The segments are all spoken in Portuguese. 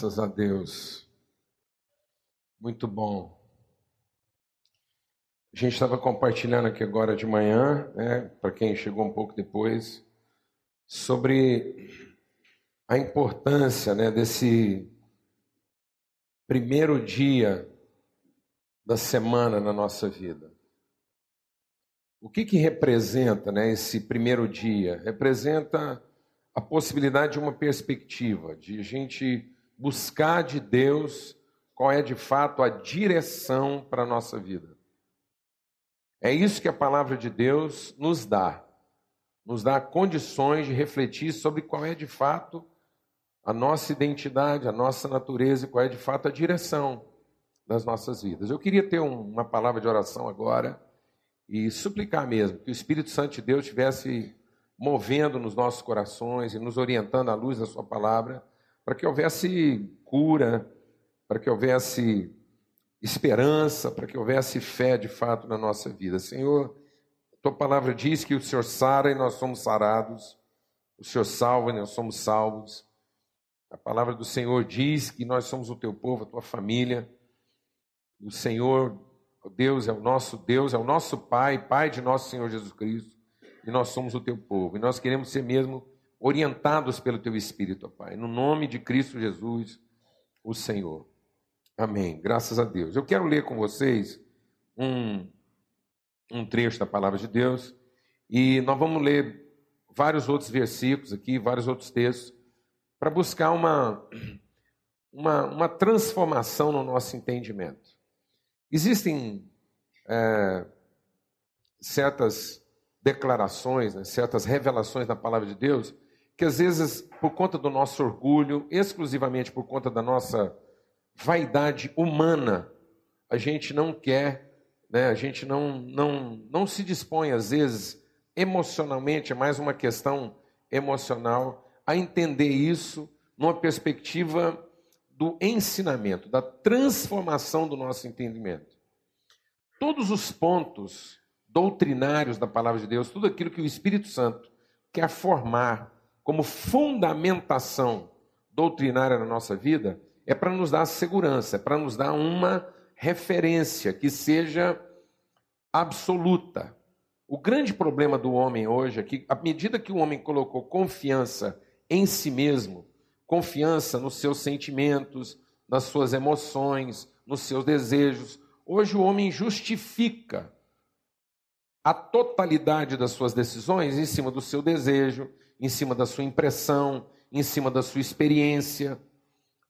Graças a Deus. Muito bom. A gente estava compartilhando aqui agora de manhã, né, para quem chegou um pouco depois, sobre a importância né, desse primeiro dia da semana na nossa vida. O que, que representa né, esse primeiro dia? Representa a possibilidade de uma perspectiva, de a gente buscar de Deus qual é de fato a direção para a nossa vida. É isso que a palavra de Deus nos dá. Nos dá condições de refletir sobre qual é de fato a nossa identidade, a nossa natureza e qual é de fato a direção das nossas vidas. Eu queria ter uma palavra de oração agora e suplicar mesmo que o Espírito Santo de Deus estivesse movendo nos nossos corações e nos orientando à luz da Sua palavra, para que houvesse cura, para que houvesse esperança, para que houvesse fé de fato na nossa vida. Senhor, Tua palavra diz que o Senhor sara e nós somos sarados, o Senhor salva e nós somos salvos. A palavra do Senhor diz que nós somos o Teu povo, a Tua família. O Senhor, o Deus, é o nosso Deus, é o nosso Pai, Pai de nosso Senhor Jesus Cristo e nós somos o teu povo. E nós queremos ser mesmo orientados pelo teu Espírito, ó Pai. No nome de Cristo Jesus, o Senhor. Amém. Graças a Deus. Eu quero ler com vocês um, um trecho da palavra de Deus e nós vamos ler vários outros versículos aqui, vários outros textos, para buscar uma, uma, uma, transformação no nosso entendimento. Existem é, certas declarações, né, certas revelações da palavra de Deus, que às vezes, por conta do nosso orgulho, exclusivamente por conta da nossa vaidade humana, a gente não quer, né, a gente não, não, não se dispõe, às vezes, emocionalmente, é mais uma questão emocional, a entender isso numa perspectiva do ensinamento, da transformação do nosso entendimento. Todos os pontos doutrinários da palavra de Deus, tudo aquilo que o Espírito Santo quer formar como fundamentação doutrinária na nossa vida, é para nos dar segurança, é para nos dar uma referência que seja absoluta. O grande problema do homem hoje é que, à medida que o homem colocou confiança em si mesmo, confiança nos seus sentimentos, nas suas emoções, nos seus desejos, hoje o homem justifica a totalidade das suas decisões em cima do seu desejo, em cima da sua impressão, em cima da sua experiência,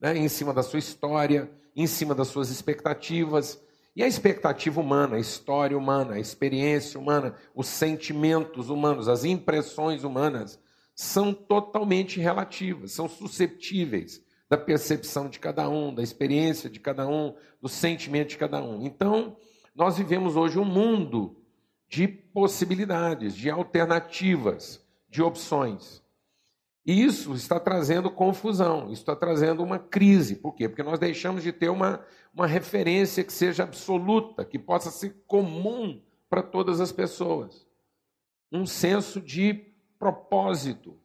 né, em cima da sua história, em cima das suas expectativas. E a expectativa humana, a história humana, a experiência humana, os sentimentos humanos, as impressões humanas são totalmente relativas, são susceptíveis da percepção de cada um, da experiência de cada um, do sentimento de cada um. Então, nós vivemos hoje um mundo de possibilidades, de alternativas, de opções. E isso está trazendo confusão, isso está trazendo uma crise. Por quê? Porque nós deixamos de ter uma, uma referência que seja absoluta, que possa ser comum para todas as pessoas. Um senso de propósito,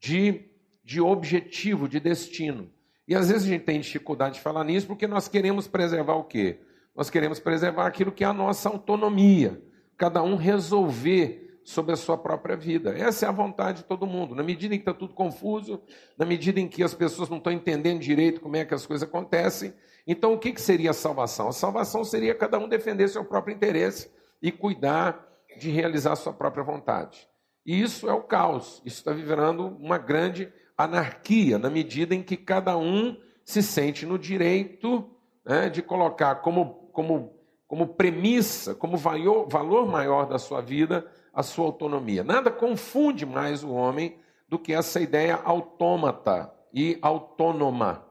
de, de objetivo, de destino. E às vezes a gente tem dificuldade de falar nisso porque nós queremos preservar o quê? Nós queremos preservar aquilo que é a nossa autonomia cada um resolver sobre a sua própria vida. Essa é a vontade de todo mundo. Na medida em que está tudo confuso, na medida em que as pessoas não estão entendendo direito como é que as coisas acontecem, então o que, que seria a salvação? A salvação seria cada um defender seu próprio interesse e cuidar de realizar sua própria vontade. E isso é o caos. Isso está vivendo uma grande anarquia, na medida em que cada um se sente no direito né, de colocar como, como como premissa, como valor maior da sua vida, a sua autonomia. Nada confunde mais o homem do que essa ideia autômata e autônoma.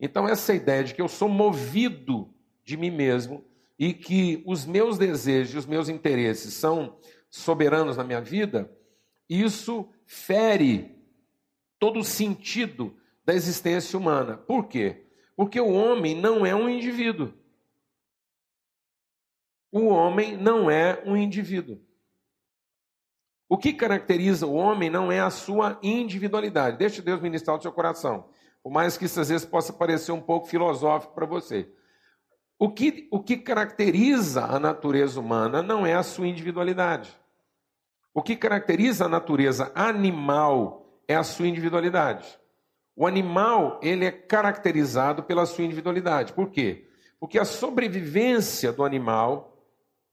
Então, essa ideia de que eu sou movido de mim mesmo e que os meus desejos, os meus interesses são soberanos na minha vida, isso fere todo o sentido da existência humana. Por quê? Porque o homem não é um indivíduo. O homem não é um indivíduo. O que caracteriza o homem não é a sua individualidade. Deixe Deus ministrar o seu coração. Por mais que isso às vezes possa parecer um pouco filosófico para você. O que, o que caracteriza a natureza humana não é a sua individualidade. O que caracteriza a natureza animal é a sua individualidade. O animal, ele é caracterizado pela sua individualidade. Por quê? Porque a sobrevivência do animal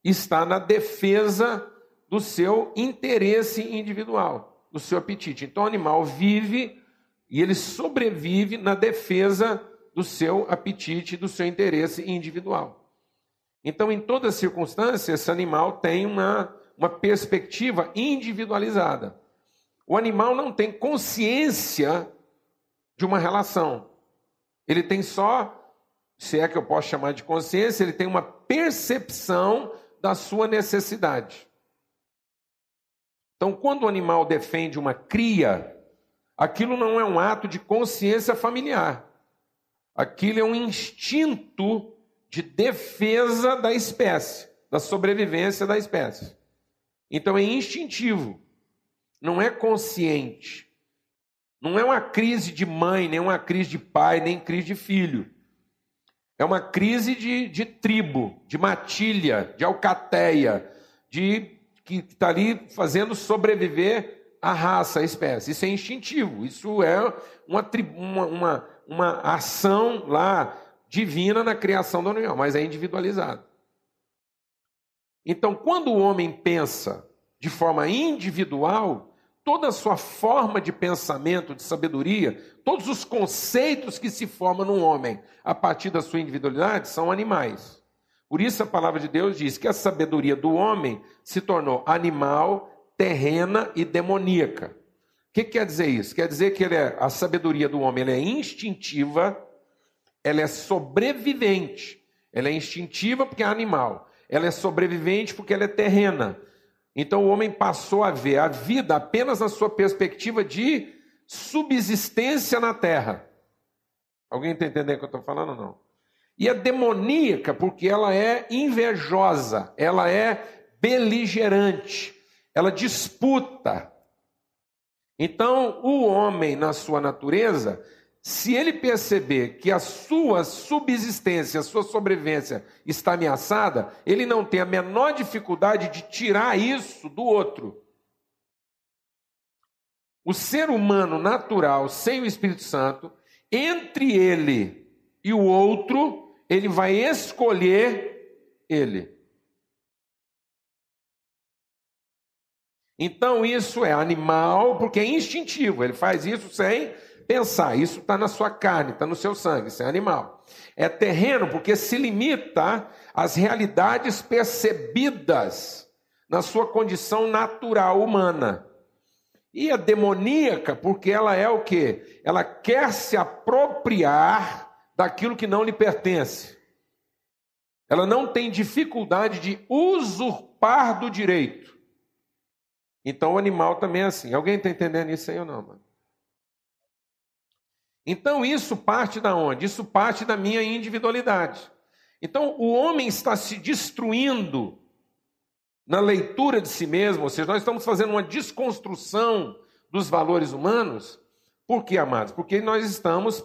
está na defesa do seu interesse individual, do seu apetite. Então o animal vive e ele sobrevive na defesa do seu apetite, do seu interesse individual. Então, em toda circunstância, esse animal tem uma, uma perspectiva individualizada. O animal não tem consciência de uma relação. Ele tem só, se é que eu posso chamar de consciência, ele tem uma percepção da sua necessidade. Então, quando o animal defende uma cria, aquilo não é um ato de consciência familiar. Aquilo é um instinto de defesa da espécie, da sobrevivência da espécie. Então é instintivo, não é consciente. Não é uma crise de mãe, nem uma crise de pai, nem crise de filho. É uma crise de, de tribo, de matilha, de alcateia, de que está ali fazendo sobreviver a raça, a espécie. Isso é instintivo, isso é uma, uma, uma, uma ação lá divina na criação do animal, mas é individualizado. Então, quando o homem pensa de forma individual, toda a sua forma de pensamento, de sabedoria, todos os conceitos que se formam no homem a partir da sua individualidade são animais. Por isso a palavra de Deus diz que a sabedoria do homem se tornou animal, terrena e demoníaca. O que quer dizer isso? Quer dizer que é, a sabedoria do homem é instintiva, ela é sobrevivente. Ela é instintiva porque é animal. Ela é sobrevivente porque ela é terrena. Então o homem passou a ver a vida apenas na sua perspectiva de subsistência na terra. Alguém está entendendo o que eu estou falando ou não? E é demoníaca porque ela é invejosa, ela é beligerante, ela disputa. Então, o homem, na sua natureza, se ele perceber que a sua subsistência, a sua sobrevivência está ameaçada, ele não tem a menor dificuldade de tirar isso do outro. O ser humano natural, sem o Espírito Santo, entre ele e o outro, ele vai escolher ele. Então isso é animal, porque é instintivo, ele faz isso sem pensar. Isso está na sua carne, está no seu sangue, isso é animal. É terreno porque se limita às realidades percebidas na sua condição natural humana. E é demoníaca porque ela é o que? Ela quer se apropriar daquilo que não lhe pertence. Ela não tem dificuldade de usurpar do direito. Então o animal também é assim. Alguém está entendendo isso aí ou não, mano? Então isso parte da onde? Isso parte da minha individualidade. Então o homem está se destruindo na leitura de si mesmo, ou seja, nós estamos fazendo uma desconstrução dos valores humanos. Por quê, amados? Porque nós estamos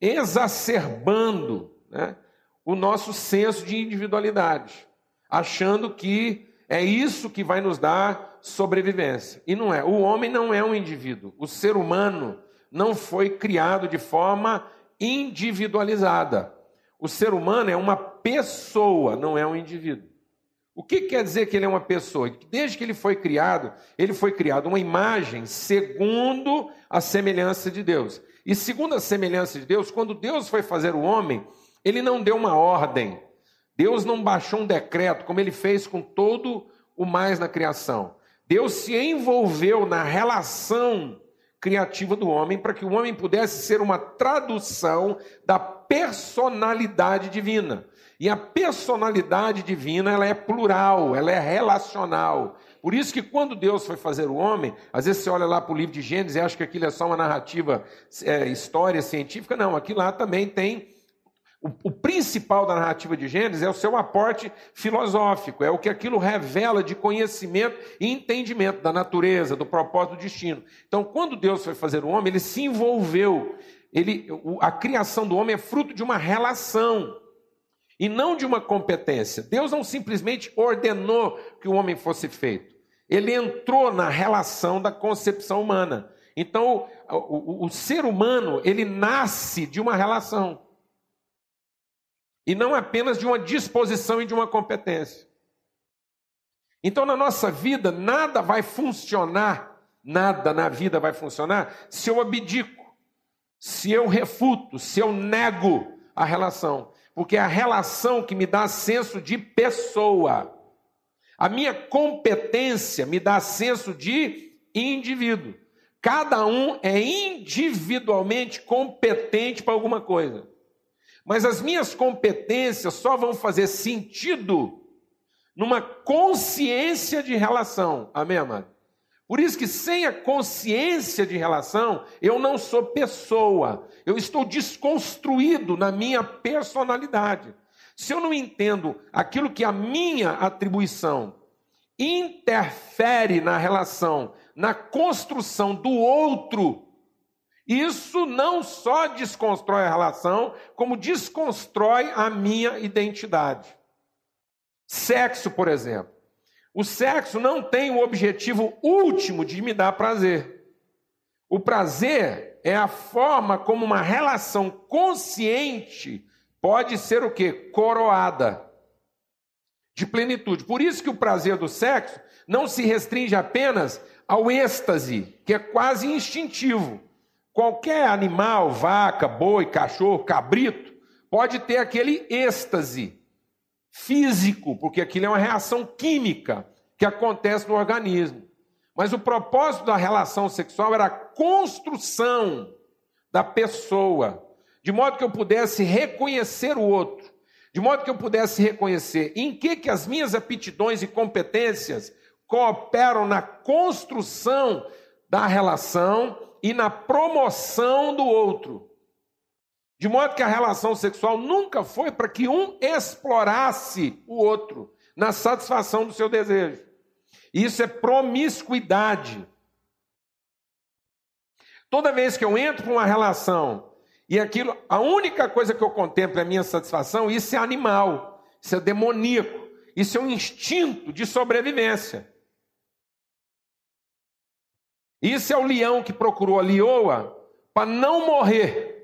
exacerbando né, o nosso senso de individualidade, achando que é isso que vai nos dar sobrevivência. E não é. O homem não é um indivíduo. O ser humano não foi criado de forma individualizada. O ser humano é uma pessoa, não é um indivíduo. O que quer dizer que ele é uma pessoa? Desde que ele foi criado, ele foi criado uma imagem segundo a semelhança de Deus. E segundo a semelhança de Deus, quando Deus foi fazer o homem, ele não deu uma ordem. Deus não baixou um decreto, como ele fez com todo o mais na criação. Deus se envolveu na relação criativa do homem para que o homem pudesse ser uma tradução da personalidade divina. E a personalidade divina, ela é plural, ela é relacional. Por isso que quando Deus foi fazer o homem, às vezes você olha lá para o livro de Gênesis e acha que aquilo é só uma narrativa, é, história científica. Não, aqui lá também tem O, o, principal da narrativa de Gênesis é o seu aporte filosófico, é o que aquilo revela de conhecimento e entendimento da natureza, do propósito do destino. Então, quando Deus foi fazer o homem, ele se envolveu. Ele, a criação do homem é fruto de uma relação e não de uma competência. Deus não simplesmente ordenou que o homem fosse feito. Ele entrou na relação da concepção humana. Então, o, o, o ser humano, ele nasce de uma relação. E não apenas de uma disposição e de uma competência. Então, na nossa vida, nada vai funcionar, nada na vida vai funcionar se eu abdico, se eu refuto, se eu nego a relação. Porque é a relação que me dá senso de pessoa. A minha competência me dá senso de indivíduo. Cada um é individualmente competente para alguma coisa. Mas as minhas competências só vão fazer sentido numa consciência de relação. Amém, amado? Por isso que sem a consciência de relação, eu não sou pessoa. Eu estou desconstruído na minha personalidade. Se eu não entendo aquilo que a minha atribuição interfere na relação, na construção do outro, isso não só desconstrói a relação, como desconstrói a minha identidade. Sexo, por exemplo. O sexo não tem o objetivo último de me dar prazer. O prazer é a forma como uma relação consciente pode ser o que? Coroada de plenitude. Por isso que o prazer do sexo não se restringe apenas ao êxtase, que é quase instintivo. Qualquer animal, vaca, boi, cachorro, cabrito, pode ter aquele êxtase físico, porque aquilo é uma reação química que acontece no organismo. Mas o propósito da relação sexual era a construção da pessoa, de modo que eu pudesse reconhecer o outro, de modo que eu pudesse reconhecer em que, que as minhas aptidões e competências cooperam na construção da relação e na promoção do outro. De modo que a relação sexual nunca foi para que um explorasse o outro na satisfação do seu desejo. Isso é promiscuidade. Toda vez que eu entro para uma relação e aquilo, a única coisa que eu contemplo é a minha satisfação, isso é animal, isso é demoníaco, isso é um instinto de sobrevivência. Isso é o leão que procurou a leoa para não morrer.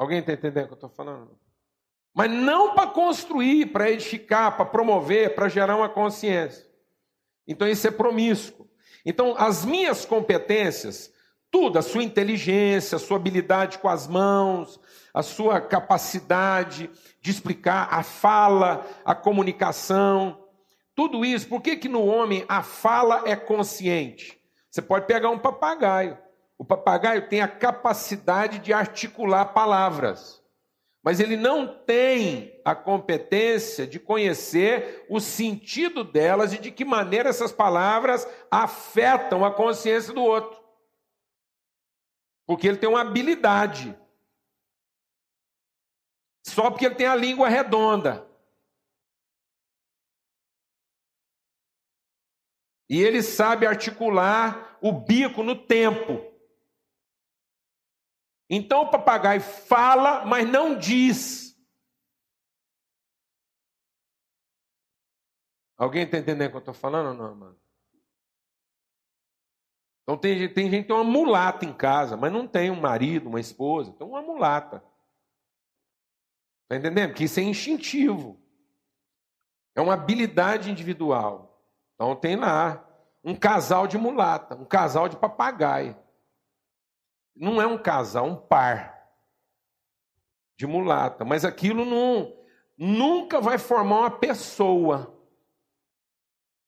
Alguém está entendendo o que eu estou falando? Mas não para construir, para edificar, para promover, para gerar uma consciência. Então isso é promíscuo. Então as minhas competências, tudo, a sua inteligência, a sua habilidade com as mãos, a sua capacidade de explicar, a fala, a comunicação, tudo isso, por que, que no homem a fala é consciente? Você pode pegar um papagaio. O papagaio tem a capacidade de articular palavras, mas ele não tem a competência de conhecer o sentido delas e de que maneira essas palavras afetam a consciência do outro. Porque ele tem uma habilidade. Só porque ele tem a língua redonda. E ele sabe articular o bico no tempo. Então o papagaio fala, mas não diz. Alguém está entendendo o que eu estou falando ou não, mano? Então tem, tem gente que tem uma mulata em casa, mas não tem um marido, uma esposa, tem uma mulata. Está entendendo? Que isso é instintivo. É uma habilidade individual. Então tem lá um casal de mulata, um casal de papagaio. Não é um casal, um par de mulata, mas aquilo não, nunca vai formar uma pessoa,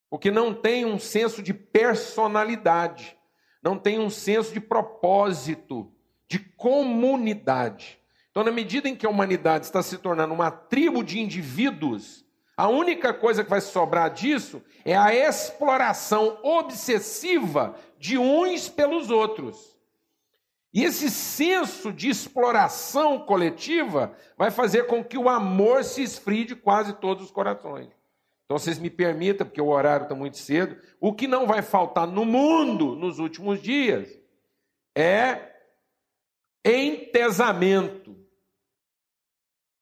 porque não tem um senso de personalidade, não tem um senso de propósito, de comunidade. Então, na medida em que a humanidade está se tornando uma tribo de indivíduos, a única coisa que vai sobrar disso é a exploração obsessiva de uns pelos outros. E esse senso de exploração coletiva vai fazer com que o amor se esfrie de quase todos os corações. Então, vocês me permitam, porque o horário está muito cedo, o que não vai faltar no mundo nos últimos dias é entesamento.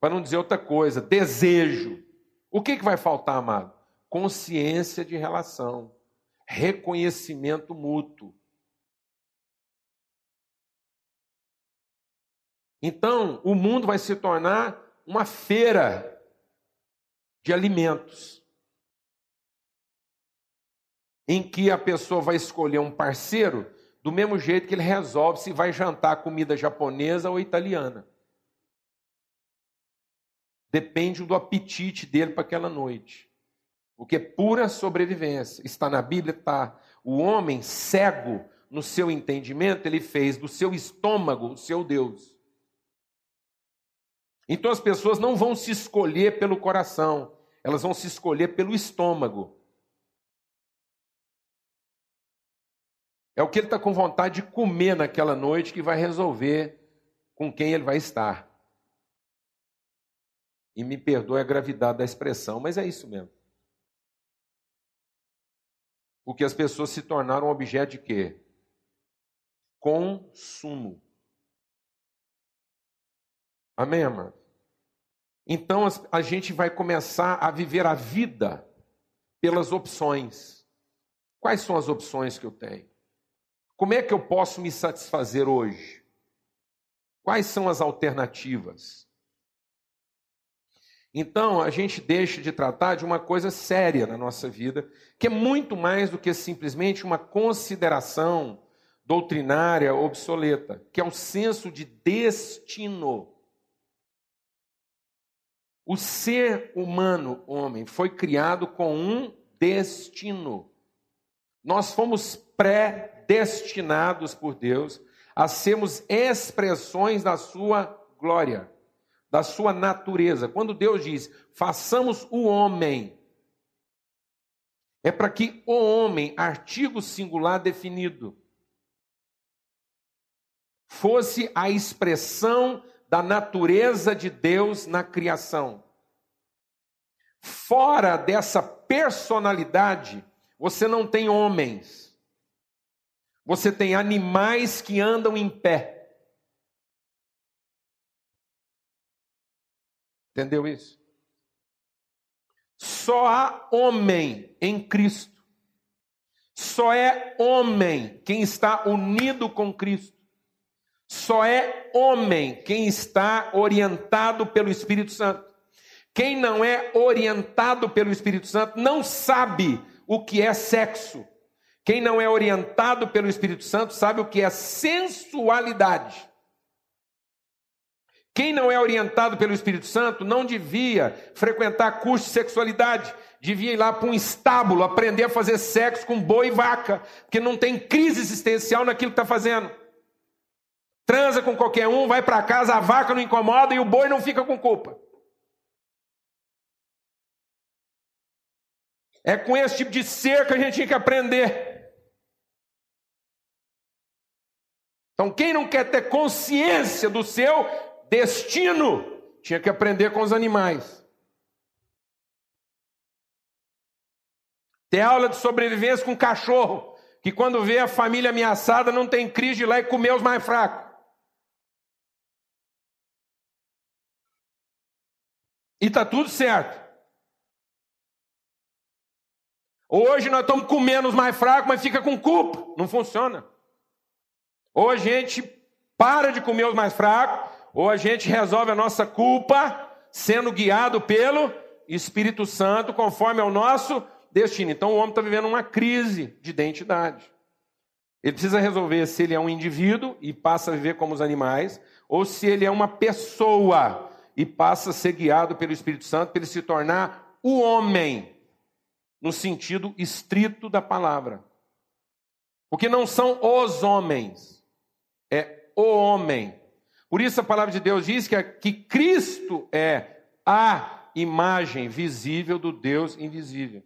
Para não dizer outra coisa, desejo. O que, que vai faltar, amado? Consciência de relação, reconhecimento mútuo. Então, o mundo vai se tornar uma feira de alimentos, em que a pessoa vai escolher um parceiro do mesmo jeito que ele resolve se vai jantar comida japonesa ou italiana. Depende do apetite dele para aquela noite. Porque é pura sobrevivência. Está na Bíblia, está. O homem cego no seu entendimento, ele fez do seu estômago o seu Deus. Então as pessoas não vão se escolher pelo coração, elas vão se escolher pelo estômago. É o que ele está com vontade de comer naquela noite que vai resolver com quem ele vai estar. E me perdoe a gravidade da expressão, mas é isso mesmo. Porque as pessoas se tornaram objeto de quê? Consumo. Amém, amado? Então a gente vai começar a viver a vida pelas opções. Quais são as opções que eu tenho? Como é que eu posso me satisfazer hoje? Quais são as alternativas? Então, a gente deixa de tratar de uma coisa séria na nossa vida, que é muito mais do que simplesmente uma consideração doutrinária obsoleta, que é o senso de destino. O ser humano, homem, foi criado com um destino. Nós fomos pré destinados por Deus a sermos expressões da sua glória, da sua natureza. Quando Deus diz, façamos o homem, é para que o homem, artigo singular definido, fosse a expressão da natureza de Deus na criação. Fora dessa personalidade, você não tem homens. Você tem animais que andam em pé. Entendeu isso? Só há homem em Cristo. Só é homem quem está unido com Cristo. Só é homem quem está orientado pelo Espírito Santo. Quem não é orientado pelo Espírito Santo não sabe o que é sexo. Quem não é orientado pelo Espírito Santo sabe o que é sensualidade. Quem não é orientado pelo Espírito Santo não devia frequentar curso de sexualidade, devia ir lá para um estábulo aprender a fazer sexo com boi e vaca, porque não tem crise existencial naquilo que está fazendo. Transa com qualquer um, vai para casa, a vaca não incomoda e o boi não fica com culpa. É com esse tipo de ser que a gente tem que aprender. Então, quem não quer ter consciência do seu destino, tinha que aprender com os animais. Ter aula de sobrevivência com cachorro, que quando vê a família ameaçada não tem crise de ir lá e comer os mais fracos. E está tudo certo. Hoje nós estamos comendo os mais fracos, mas fica com culpa. Não funciona. Ou a gente para de comer os mais fracos, ou a gente resolve a nossa culpa sendo guiado pelo Espírito Santo, conforme ao nosso destino. Então o homem está vivendo uma crise de identidade. Ele precisa resolver se ele é um indivíduo e passa a viver como os animais, ou se ele é uma pessoa e passa a ser guiado pelo Espírito Santo para ele se tornar o homem, no sentido estrito da palavra. Porque não são os homens, é o homem. Por isso a palavra de Deus diz que, que Cristo é a imagem visível do Deus invisível.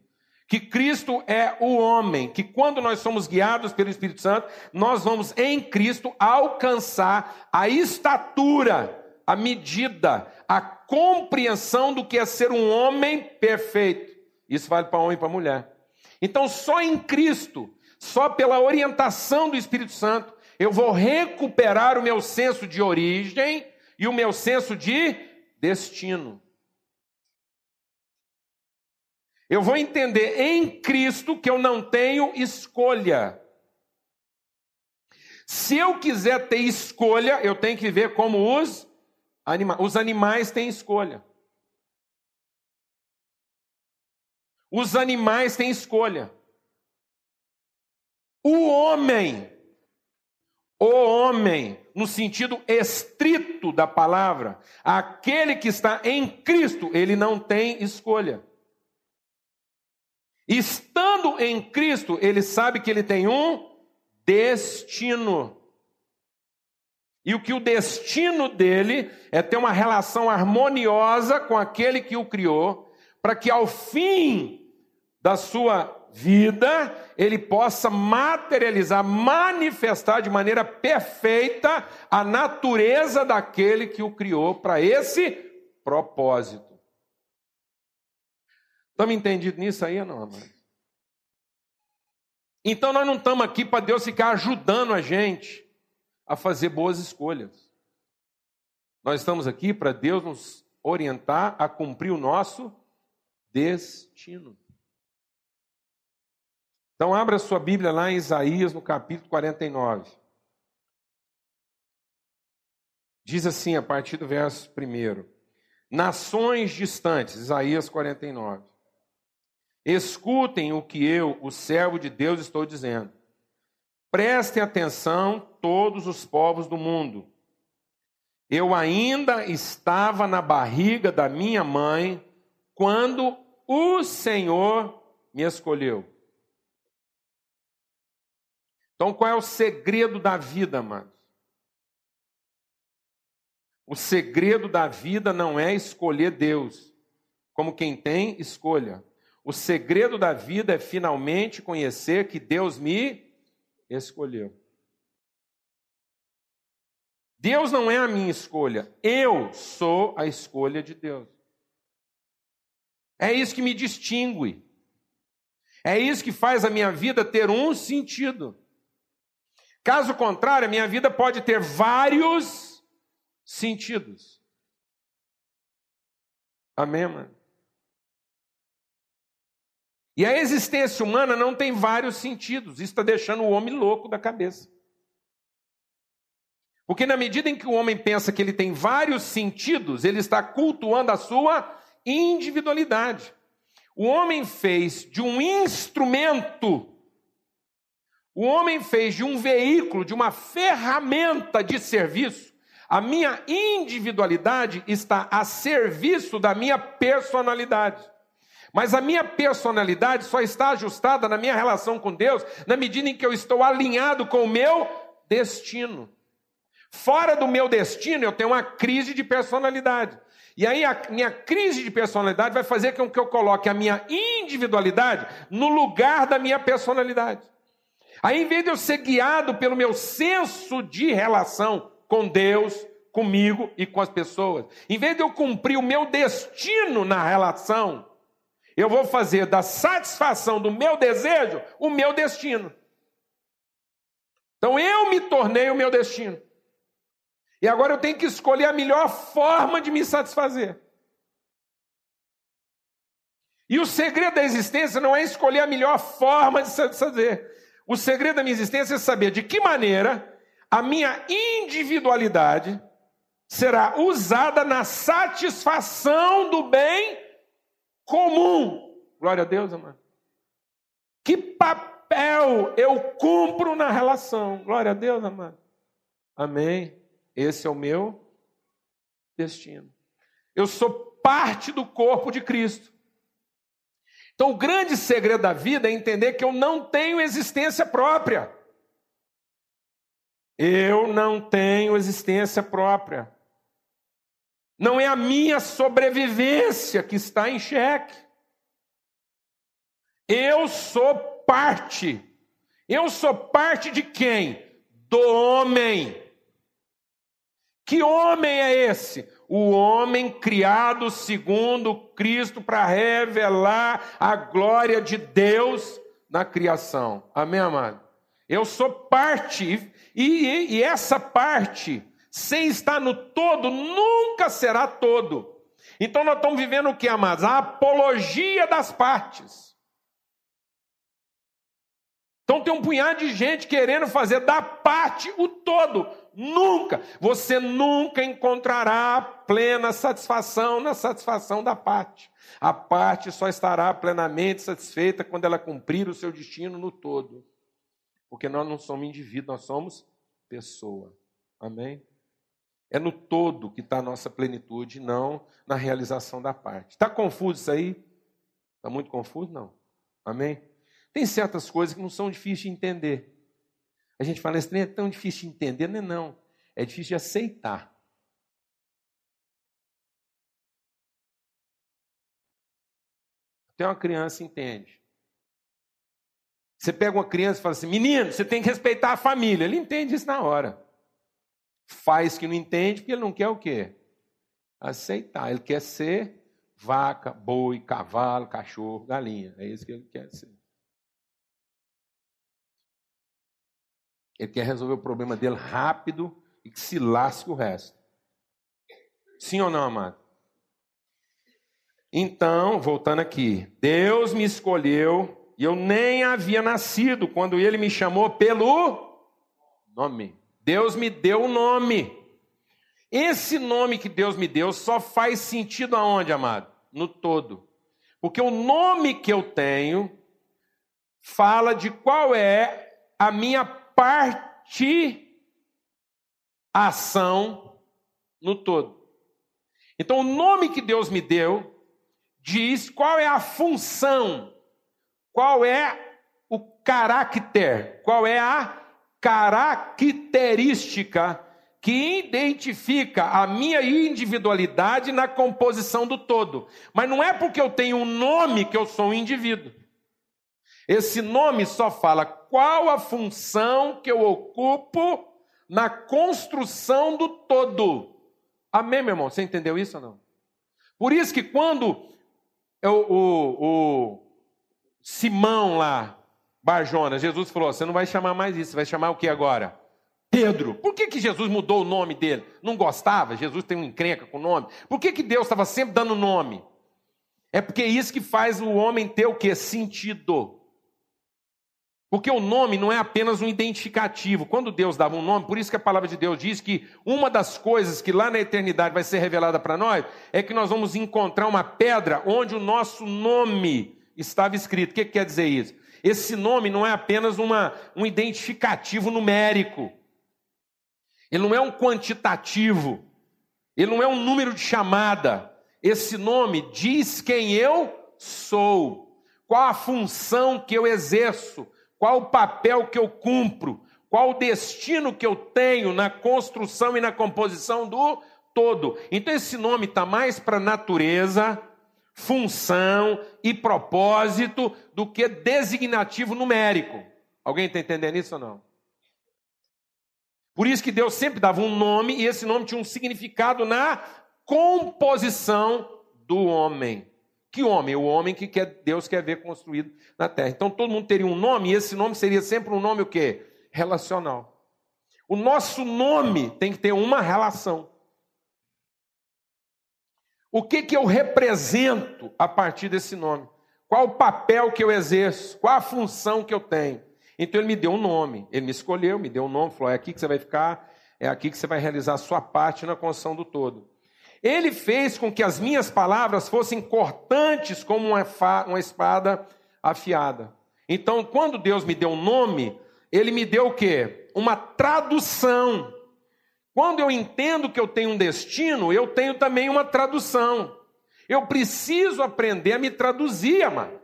que Cristo é o homem, que quando nós somos guiados pelo Espírito Santo, nós vamos em Cristo alcançar a estatura, a medida, a compreensão do que é ser um homem perfeito. Isso vale para homem e para mulher. Então, só em Cristo, só pela orientação do Espírito Santo, eu vou recuperar o meu senso de origem e o meu senso de destino. Eu vou entender em Cristo que eu não tenho escolha. Se eu quiser ter escolha, eu tenho que viver como os animais. Os animais têm escolha. Os animais têm escolha. O homem, o homem, no sentido estrito da palavra, aquele que está em Cristo, ele não tem escolha. Estando em Cristo, ele sabe que ele tem um destino. E o que o destino dele é ter uma relação harmoniosa com aquele que o criou, para que ao fim da sua vida ele possa materializar, manifestar de maneira perfeita a natureza daquele que o criou para esse propósito. Estamos entendidos nisso aí ou não, amado? Então nós não estamos aqui para Deus ficar ajudando a gente a fazer boas escolhas. Nós estamos aqui para Deus nos orientar a cumprir o nosso destino. Então abra sua Bíblia lá em Isaías no capítulo 49. Diz assim a partir do verso 1: Nações distantes, Isaías 49. Escutem o que eu, o servo de Deus, estou dizendo. Prestem atenção, todos os povos do mundo. Eu ainda estava na barriga da minha mãe quando o Senhor me escolheu. Então, qual é o segredo da vida, amados? O segredo da vida não é escolher Deus, como quem tem, escolha. O segredo da vida é finalmente conhecer que Deus me escolheu. Deus não é a minha escolha, eu sou a escolha de Deus. É isso que me distingue. É isso que faz a minha vida ter um sentido. Caso contrário, a minha vida pode ter vários sentidos. Amém, mano? E a existência humana não tem vários sentidos. Isso está deixando o homem louco da cabeça. Porque na medida em que o homem pensa que ele tem vários sentidos, ele está cultuando a sua individualidade. O homem fez de um instrumento, o homem fez de um veículo, de uma ferramenta de serviço. A minha individualidade está a serviço da minha personalidade. Mas a minha personalidade só está ajustada na minha relação com Deus na medida em que eu estou alinhado com o meu destino. Fora do meu destino, eu tenho uma crise de personalidade. E aí a minha crise de personalidade vai fazer com que eu coloque a minha individualidade no lugar da minha personalidade. Aí, em vez de eu ser guiado pelo meu senso de relação com Deus, comigo e com as pessoas, em vez de eu cumprir o meu destino na relação, eu vou fazer da satisfação do meu desejo o meu destino. Então eu me tornei o meu destino. E agora eu tenho que escolher a melhor forma de me satisfazer. E o segredo da existência não é escolher a melhor forma de satisfazer. O segredo da minha existência é saber de que maneira a minha individualidade será usada na satisfação do bem comum. Glória a Deus, amado. Que papel eu cumpro na relação. Glória a Deus, amado. Amém. Esse é o meu destino. Eu sou parte do corpo de Cristo. Então, o grande segredo da vida é entender que eu não tenho existência própria. Eu não tenho existência própria. Não é a minha sobrevivência que está em xeque. Eu sou parte. Eu sou parte de quem? Do homem. Que homem é esse? O homem criado segundo Cristo para revelar a glória de Deus na criação. Amém, amado? Eu sou parte, e, e essa parte, sem estar no todo, nunca será todo. Então nós estamos vivendo o que, amados? A apologia das partes. Então tem um punhado de gente querendo fazer da parte o todo. Nunca, você nunca encontrará plena satisfação na satisfação da parte. A parte só estará plenamente satisfeita quando ela cumprir o seu destino no todo. Porque nós não somos indivíduo, nós somos pessoa. Amém? É no todo que está a nossa plenitude, não na realização da parte. Está confuso isso aí? Está muito confuso? Não. Amém? Tem certas coisas que não são difíceis de entender. A gente fala, esse trem é tão difícil de entender, não é não. É difícil de aceitar. Até uma criança entende. Você pega uma criança e fala assim, menino, você tem que respeitar a família. Ele entende isso na hora. Faz que não entende porque ele não quer o quê? Aceitar. Ele quer ser vaca, boi, cavalo, cachorro, galinha. É isso que ele quer ser. Ele quer resolver o problema dele rápido e que se lasque o resto. Sim ou não, amado? Então, voltando aqui, Deus me escolheu e eu nem havia nascido quando ele me chamou pelo nome. Deus me deu um nome. Esse nome que Deus me deu só faz sentido aonde, amado? No todo. Porque o nome que eu tenho fala de qual é a minha parte ação no todo. Então, o nome que Deus me deu diz qual é a função, qual é o caráter, qual é a característica que identifica a minha individualidade na composição do todo. Mas não é porque eu tenho um nome que eu sou um indivíduo. Esse nome só fala qual a função que eu ocupo na construção do todo. Amém, meu irmão? Você entendeu isso ou não? Por isso que quando eu, o, o Simão lá, Barjona, Jesus falou: você não vai chamar mais isso, você vai chamar o que agora? Pedro. Por que, que Jesus mudou o nome dele? Não gostava? Jesus tem uma encrenca com o nome. Por que, que Deus estava sempre dando nome? É porque isso que faz o homem ter o que? Sentido. Porque o nome não é apenas um identificativo. Quando Deus dava um nome, por isso que a palavra de Deus diz que uma das coisas que lá na eternidade vai ser revelada para nós é que nós vamos encontrar uma pedra onde o nosso nome estava escrito. O que, que quer dizer isso? Esse nome não é apenas uma, um identificativo numérico. Ele não é um quantitativo. Ele não é um número de chamada. Esse nome diz quem eu sou, qual a função que eu exerço, qual o papel que eu cumpro, qual o destino que eu tenho na construção e na composição do todo. Então, esse nome está mais para natureza, função e propósito do que designativo numérico. Alguém está entendendo isso ou não? Por isso que Deus sempre dava um nome e esse nome tinha um significado na composição do homem. Que homem? O homem que quer, Deus quer ver construído na terra. Então todo mundo teria um nome, e esse nome seria sempre um nome o quê? Relacional. O nosso nome tem que ter uma relação. O que, que eu represento a partir desse nome? Qual o papel que eu exerço? Qual a função que eu tenho? Então ele me deu um nome, ele me escolheu, me deu um nome, falou: é aqui que você vai ficar, é aqui que você vai realizar a sua parte na construção do todo. Ele fez com que as minhas palavras fossem cortantes como uma, uma espada afiada. Então, quando Deus me deu um nome, ele me deu o quê? Uma tradução. Quando eu entendo que eu tenho um destino, eu tenho também uma tradução. Eu preciso aprender a me traduzir, amado.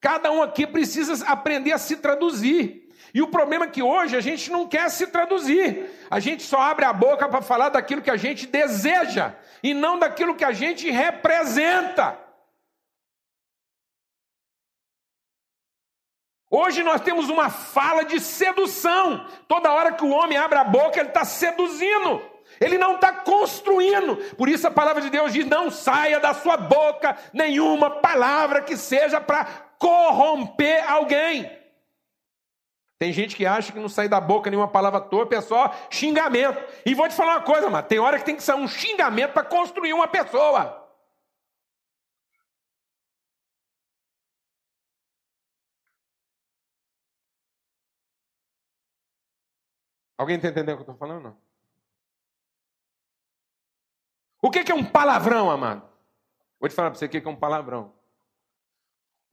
Cada um aqui precisa aprender a se traduzir. E o problema é que hoje a gente não quer se traduzir. A gente só abre a boca para falar daquilo que a gente deseja e não daquilo que a gente representa. Hoje nós temos uma fala de sedução. Toda hora que o homem abre a boca, ele está seduzindo. Ele não está construindo. Por isso a palavra de Deus diz: não saia da sua boca nenhuma palavra que seja para corromper alguém. Tem gente que acha que não sai da boca nenhuma palavra torpe, é só xingamento. E vou te falar uma coisa, mas tem hora que tem que sair um xingamento para construir uma pessoa. Alguém está entendendo o que eu estou falando? O que é um palavrão, amado? Vou te falar para você o que é um palavrão.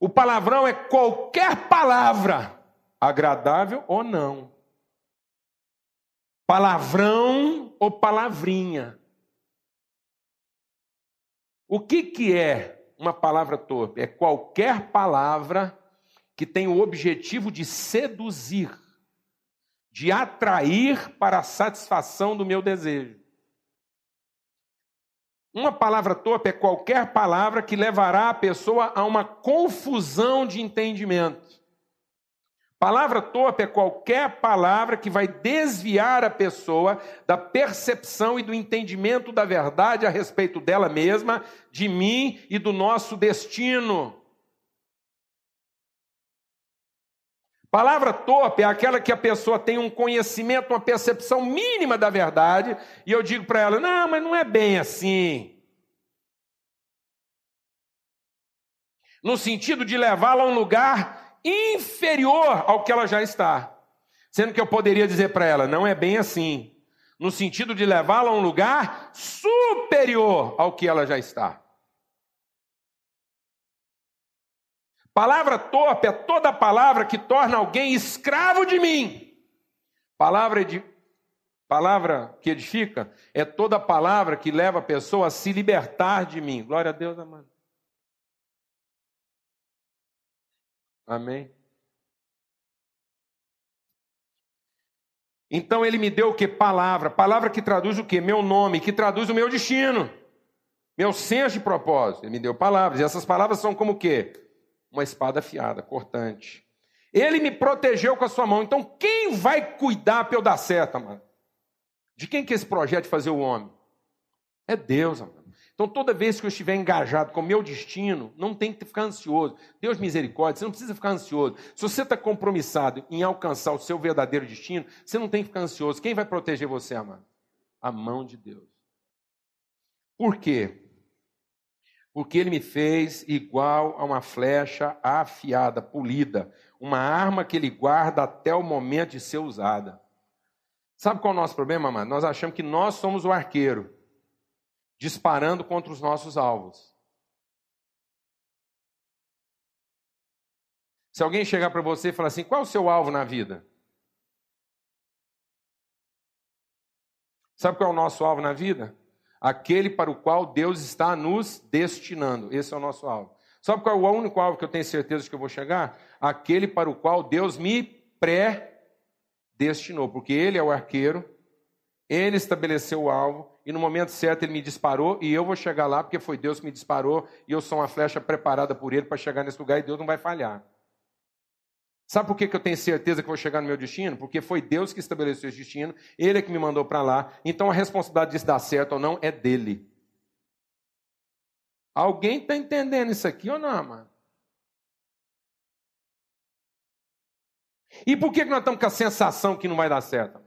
O palavrão é qualquer palavra, agradável ou não. Palavrão ou palavrinha. O que, que é uma palavra torpe? É qualquer palavra que tem o objetivo de seduzir de atrair para a satisfação do meu desejo. Uma palavra torpe é qualquer palavra que levará a pessoa a uma confusão de entendimento. Palavra torpe é qualquer palavra que vai desviar a pessoa da percepção e do entendimento da verdade a respeito dela mesma, de mim e do nosso destino. Palavra torpe é aquela que a pessoa tem um conhecimento, uma percepção mínima da verdade, e eu digo para ela: não, mas não é bem assim. No sentido de levá-la a um lugar inferior ao que ela já está. Sendo que eu poderia dizer para ela: não é bem assim. No sentido de levá-la a um lugar superior ao que ela já está. Palavra torpe é toda palavra que torna alguém escravo de mim. Palavra, de, palavra que edifica é toda palavra que leva a pessoa a se libertar de mim. Glória a Deus, amado. Amém. Então ele me deu o que? Palavra. Palavra que traduz o que? Meu nome, que traduz o meu destino. Meu senso de propósito. Ele me deu palavras. E essas palavras são como o quê? Uma espada afiada, cortante. Ele me protegeu com a sua mão. Então, quem vai cuidar para eu dar certo, mano? De quem que é esse projeto de fazer o homem? É Deus, amado. Então, toda vez que eu estiver engajado com o meu destino, não tem que ficar ansioso. Deus misericórdia, você não precisa ficar ansioso. Se você está compromissado em alcançar o seu verdadeiro destino, você não tem que ficar ansioso. Quem vai proteger você, amado? A mão de Deus. Por quê? Porque ele me fez igual a uma flecha afiada, polida, uma arma que ele guarda até o momento de ser usada. Sabe qual é o nosso problema, mano? Nós achamos que nós somos o arqueiro, disparando contra os nossos alvos. Se alguém chegar para você e falar assim: qual é o seu alvo na vida? Sabe qual é o nosso alvo na vida? Aquele para o qual Deus está nos destinando. Esse é o nosso alvo. Sabe qual é o único alvo que eu tenho certeza de que eu vou chegar? Aquele para o qual Deus me pré-destinou, porque Ele é o arqueiro, Ele estabeleceu o alvo, e no momento certo Ele me disparou, e eu vou chegar lá, porque foi Deus que me disparou, e eu sou uma flecha preparada por Ele para chegar nesse lugar, e Deus não vai falhar. Sabe por que, eu tenho certeza que vou chegar no meu destino? Porque foi Deus que estabeleceu esse destino, Ele é que me mandou para lá. Então a responsabilidade de dar certo ou não é dele. Alguém está entendendo isso aqui ou não, mano? E por que nós estamos com a sensação que não vai dar certo?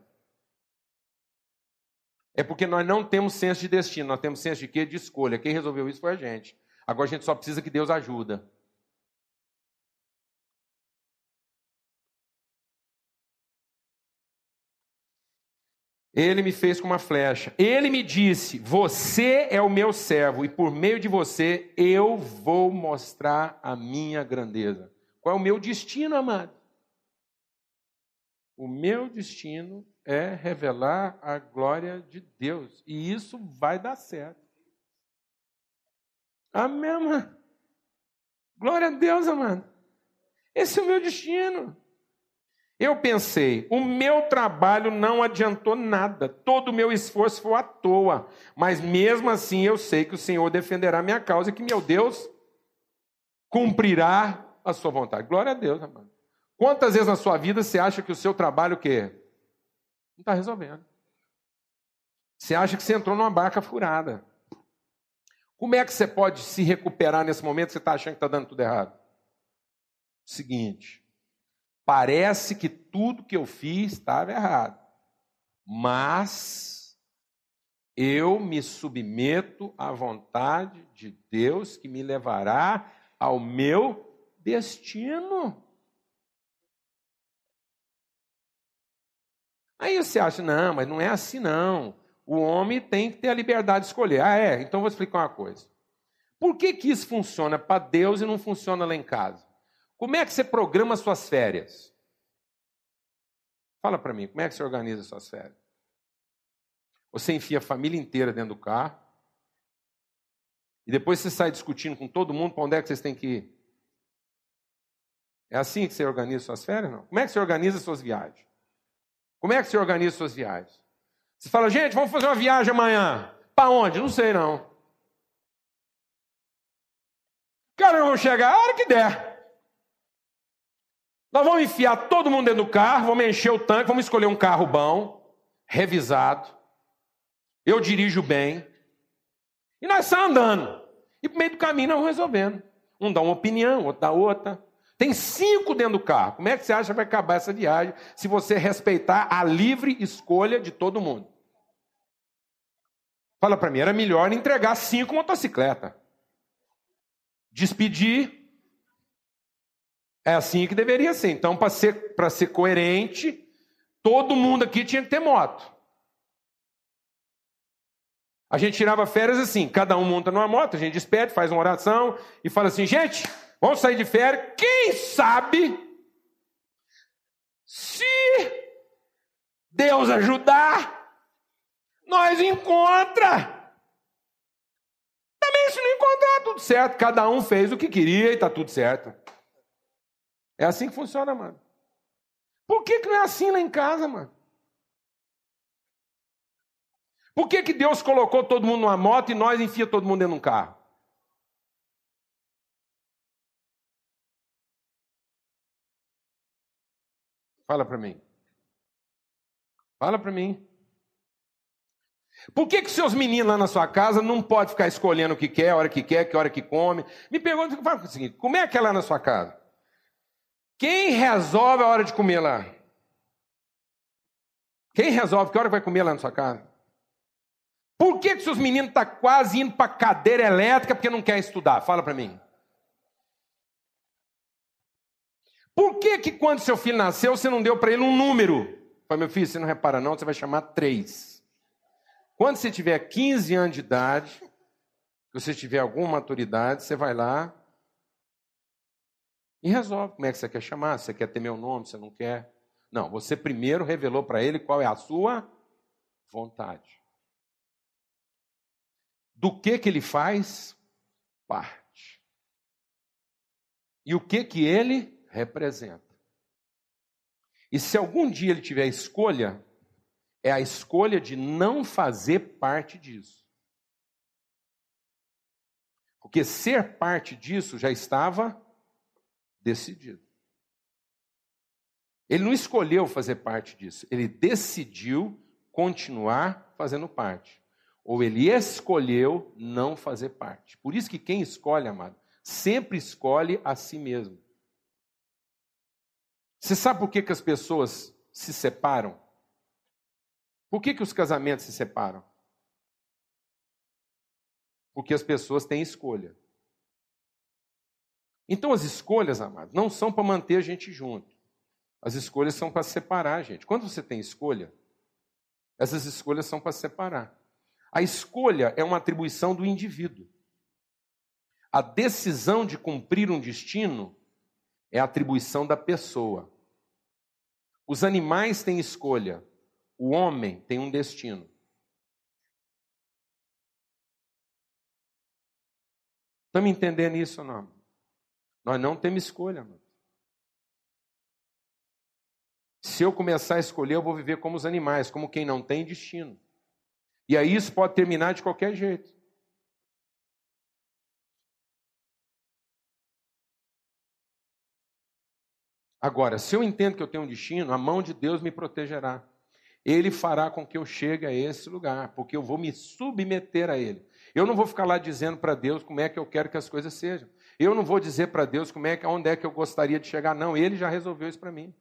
É porque nós não temos senso de destino, nós temos senso de quê? De escolha. Quem resolveu isso foi a gente. Agora a gente só precisa que Deus ajuda. Ele me fez com uma flecha. Ele me disse: Você é o meu servo, e por meio de você eu vou mostrar a minha grandeza. Qual é o meu destino, amado? O meu destino é revelar a glória de Deus. E isso vai dar certo. Amém, amado? Glória a Deus, amado. Esse é o meu destino. Eu pensei, o meu trabalho não adiantou nada, todo o meu esforço foi à toa, mas mesmo assim eu sei que o Senhor defenderá minha causa e que meu Deus cumprirá a sua vontade. Glória a Deus, amado. Quantas vezes na sua vida você acha que o seu trabalho o quê? Não está resolvendo. Você acha que você entrou numa barca furada. Como é que você pode se recuperar nesse momento que você está achando que está dando tudo errado? Seguinte, parece que tudo que eu fiz estava errado, mas eu me submeto à vontade de Deus que me levará ao meu destino. Aí você acha, não, mas não é assim não. O homem tem que ter a liberdade de escolher. Ah, é? Então vou explicar uma coisa. Por que, que isso funciona para Deus e não funciona lá em casa? Como é que você programa suas férias? Fala para mim, como é que você organiza suas férias? Você enfia a família inteira dentro do carro e depois você sai discutindo com todo mundo para onde é que vocês têm que ir. É assim que você organiza suas férias? Não? Como é que você organiza suas viagens? Como é que você organiza suas viagens? Você fala, gente, vamos fazer uma viagem amanhã. Para onde? Não sei não. Cara, vamos chegar a hora que der. Nós vamos enfiar todo mundo dentro do carro, vamos encher o tanque, vamos escolher um carro bom, revisado. Eu dirijo bem. E nós estamos andando. E no meio do caminho nós vamos resolvendo. Um dá uma opinião, outro dá outra. Tem cinco dentro do carro. Como é que você acha que vai acabar essa viagem se você respeitar a livre escolha de todo mundo? Fala para mim, era melhor entregar cinco motocicletas. Despedir. É assim que deveria ser. Então, para ser, ser coerente, todo mundo aqui tinha que ter moto. A gente tirava férias assim, cada um monta numa moto, a gente despede, faz uma oração e fala assim, gente, vamos sair de férias. Quem sabe se Deus ajudar, nós encontra. Também se não encontrar, tudo certo. Cada um fez o que queria e está tudo certo. É assim que funciona, mano. Por que, que não é assim lá em casa, mano? Por que, que Deus colocou todo mundo numa moto e nós enfia todo mundo dentro de um carro? Fala para mim. Fala para mim. Por que, que seus meninos lá na sua casa não podem ficar escolhendo o que quer, a hora que quer, que hora que come? Me pergunta, fala o seguinte, como é que é lá na sua casa? Quem resolve a hora de comer lá? Quem resolve que hora vai comer lá na sua casa? Por que, que seus meninos estão tá quase indo para cadeira elétrica porque não quer estudar? Fala para mim. Por que, que quando seu filho nasceu, você não deu para ele um número? Fala, meu filho, você não repara não, você vai chamar três. Quando você tiver 15 anos de idade, você tiver alguma maturidade, você vai lá e resolve como é que você quer chamar. Você quer ter meu nome, você não quer? Não, você primeiro revelou para ele qual é a sua vontade. Do que que ele faz parte. E o que que ele representa. E se algum dia ele tiver escolha, é a escolha de não fazer parte disso. Porque ser parte disso já estava decidido. Ele não escolheu fazer parte disso, ele decidiu continuar fazendo parte. Ou ele escolheu não fazer parte. Por isso que quem escolhe, amado, sempre escolhe a si mesmo. Você sabe por que, que as pessoas se separam? Por que, que os casamentos se separam? Porque as pessoas têm escolha. Então as escolhas, amados, não são para manter a gente junto. As escolhas são para separar a gente. Quando você tem escolha, essas escolhas são para separar. A escolha é uma atribuição do indivíduo. A decisão de cumprir um destino é atribuição da pessoa. Os animais têm escolha, o homem tem um destino. Estamos entendendo isso ou não? Nós não temos escolha, mano. Se eu começar a escolher, eu vou viver como os animais, como quem não tem destino. E aí isso pode terminar de qualquer jeito. Agora, se eu entendo que eu tenho um destino, a mão de Deus me protegerá. Ele fará com que eu chegue a esse lugar, porque eu vou me submeter a Ele. Eu não vou ficar lá dizendo para Deus como é que eu quero que as coisas sejam. Eu não vou dizer para Deus como é que, onde é que eu gostaria de chegar. Não, Ele já resolveu isso para mim.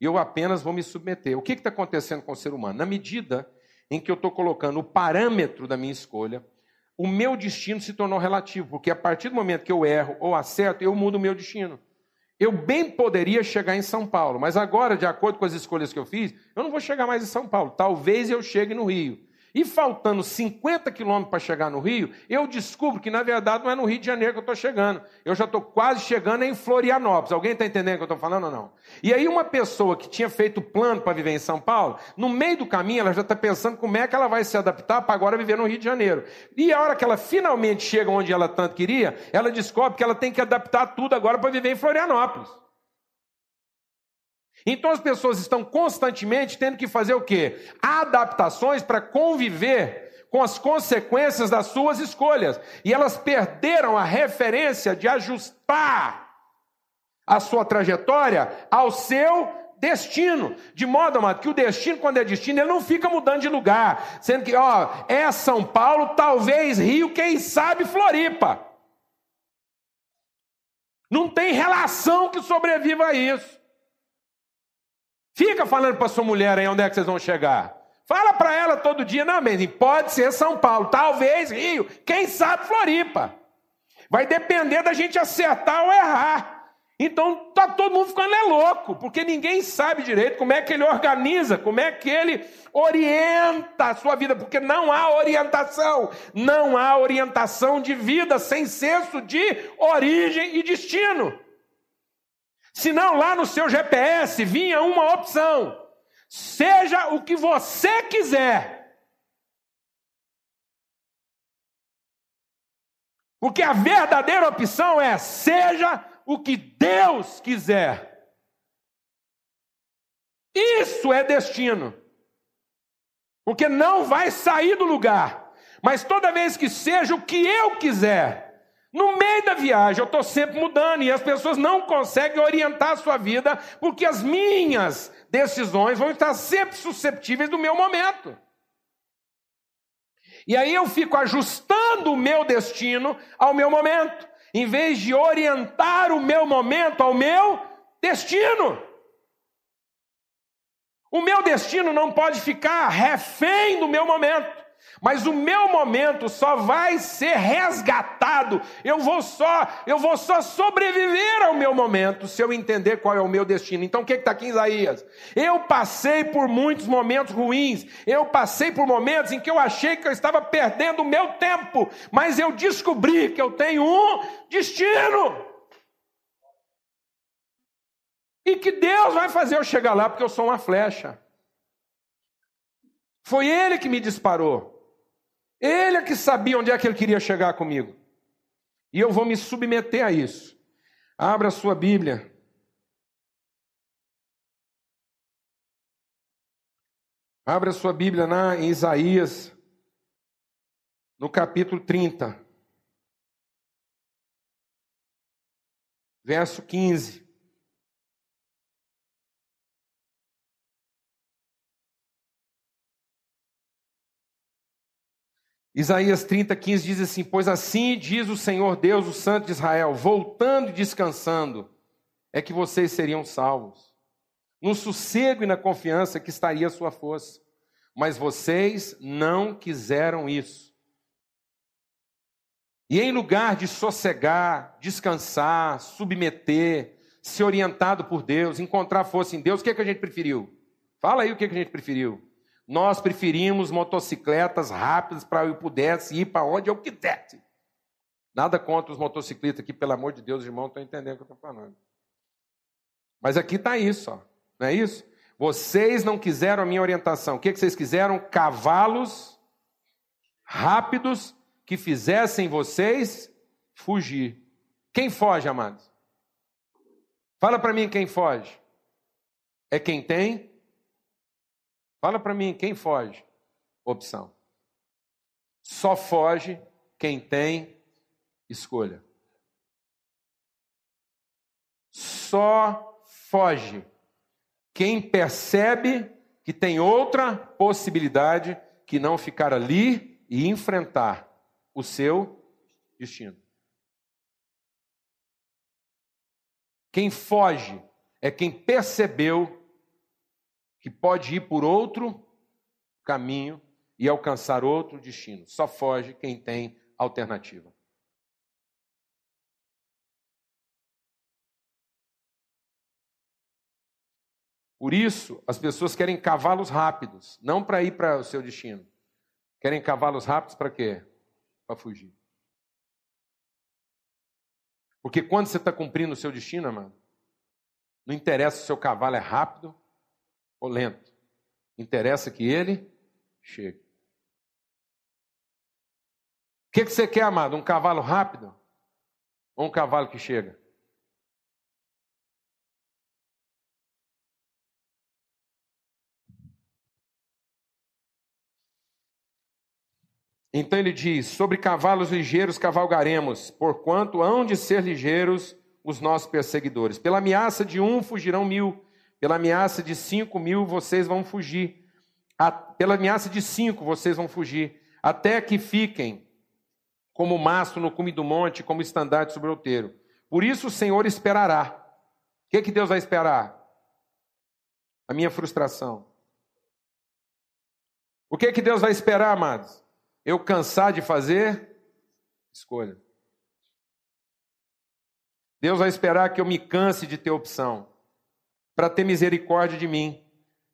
Eu apenas vou me submeter. O que está acontecendo com o ser humano? Na medida em que eu estou colocando o parâmetro da minha escolha, o meu destino se tornou relativo, porque a partir do momento que eu erro ou acerto, eu mudo o meu destino. Eu bem poderia chegar em São Paulo, mas agora, de acordo com as escolhas que eu fiz, eu não vou chegar mais em São Paulo. Talvez eu chegue no Rio. E faltando 50 quilômetros para chegar no Rio, eu descubro que, na verdade, não é no Rio de Janeiro que eu estou chegando. Eu já estou quase chegando em Florianópolis. Alguém está entendendo o que eu estou falando ou não? E aí, uma pessoa que tinha feito plano para viver em São Paulo, no meio do caminho, ela já está pensando como é que ela vai se adaptar para agora viver no Rio de Janeiro. E a hora que ela finalmente chega onde ela tanto queria, ela descobre que ela tem que adaptar tudo agora para viver em Florianópolis. Então as pessoas estão constantemente tendo que fazer o quê? Adaptações para conviver com as consequências das suas escolhas. E elas perderam a referência de ajustar a sua trajetória ao seu destino. De modo, amado, que o destino, quando é destino, ele não fica mudando de lugar. Sendo que, ó, é São Paulo, talvez Rio, quem sabe Floripa. Não tem relação que sobreviva a isso. Fica falando para sua mulher aí onde é que vocês vão chegar. Fala para ela todo dia, não, mas pode ser São Paulo, talvez Rio, quem sabe Floripa. Vai depender da gente acertar ou errar. Então tá todo mundo ficando é louco, porque ninguém sabe direito como é que ele organiza, como é que ele orienta a sua vida, porque não há orientação, não há orientação de vida sem senso de origem e destino. Senão lá no seu GPS vinha uma opção: seja o que você quiser. Porque a verdadeira opção é: seja o que Deus quiser. Isso é destino. Porque não vai sair do lugar. Mas toda vez que seja o que eu quiser, no meio da viagem, eu estou sempre mudando e as pessoas não conseguem orientar a sua vida, porque as minhas decisões vão estar sempre susceptíveis do meu momento. E aí eu fico ajustando o meu destino ao meu momento, em vez de orientar o meu momento ao meu destino. O meu destino não pode ficar refém do meu momento. Mas o meu momento só vai ser resgatado. Eu vou só, eu vou só sobreviver ao meu momento se eu entender qual é o meu destino. Então o que está aqui em Isaías? Eu passei por muitos momentos ruins. Eu passei por momentos em que eu achei que eu estava perdendo o meu tempo, mas eu descobri que eu tenho um destino. E que Deus vai fazer eu chegar lá porque eu sou uma flecha. Foi Ele que me disparou. Ele é que sabia onde é que ele queria chegar comigo. E eu vou me submeter a isso. Abra a sua Bíblia. Abra a sua Bíblia na, em Isaías, no capítulo 30, verso 15. Isaías 30, 15 diz assim: Pois assim diz o Senhor Deus, o Santo de Israel, voltando e descansando, é que vocês seriam salvos. No sossego e na confiança que estaria a sua força. Mas vocês não quiseram isso. E em lugar de sossegar, descansar, submeter, ser orientado por Deus, encontrar força em Deus, o que, é que a gente preferiu? Fala aí o que, é que a gente preferiu. Nós preferimos motocicletas rápidas para eu pudesse ir para onde eu quisesse. Nada contra os motociclistas aqui, pelo amor de Deus, irmão, estão entendendo o que eu estou falando. Mas aqui está isso, ó. não é isso? Vocês não quiseram a minha orientação. O que, que vocês quiseram? Cavalos rápidos que fizessem vocês fugir. Quem foge, amados? Fala para mim quem foge. É quem tem Fala para mim, quem foge? Opção. Só foge quem tem escolha. Só foge? Quem percebe que tem outra possibilidade que não ficar ali e enfrentar o seu destino. Quem foge é quem percebeu que pode ir por outro caminho e alcançar outro destino. Só foge quem tem alternativa. Por isso, as pessoas querem cavalos rápidos, não para ir para o seu destino. Querem cavalos rápidos para quê? Para fugir. Porque quando você está cumprindo o seu destino, amado, não interessa se o seu cavalo é rápido ou lento. Interessa que ele chegue. O que, que você quer, amado? Um cavalo rápido ou um cavalo que chega? Então ele diz: Sobre cavalos ligeiros cavalgaremos, porquanto hão de ser ligeiros os nossos perseguidores. Pela ameaça de um fugirão mil, pela ameaça de cinco mil vocês vão fugir, pela ameaça de cinco vocês vão fugir, até que fiquem como mastro no cume do monte, como estandarte sobre o outeiro. Por isso o Senhor esperará. O que, que Deus vai esperar? A minha frustração. O que, que Deus vai esperar, amados? eu cansar de fazer escolha. Deus vai esperar que eu me canse de ter opção, para ter misericórdia de mim.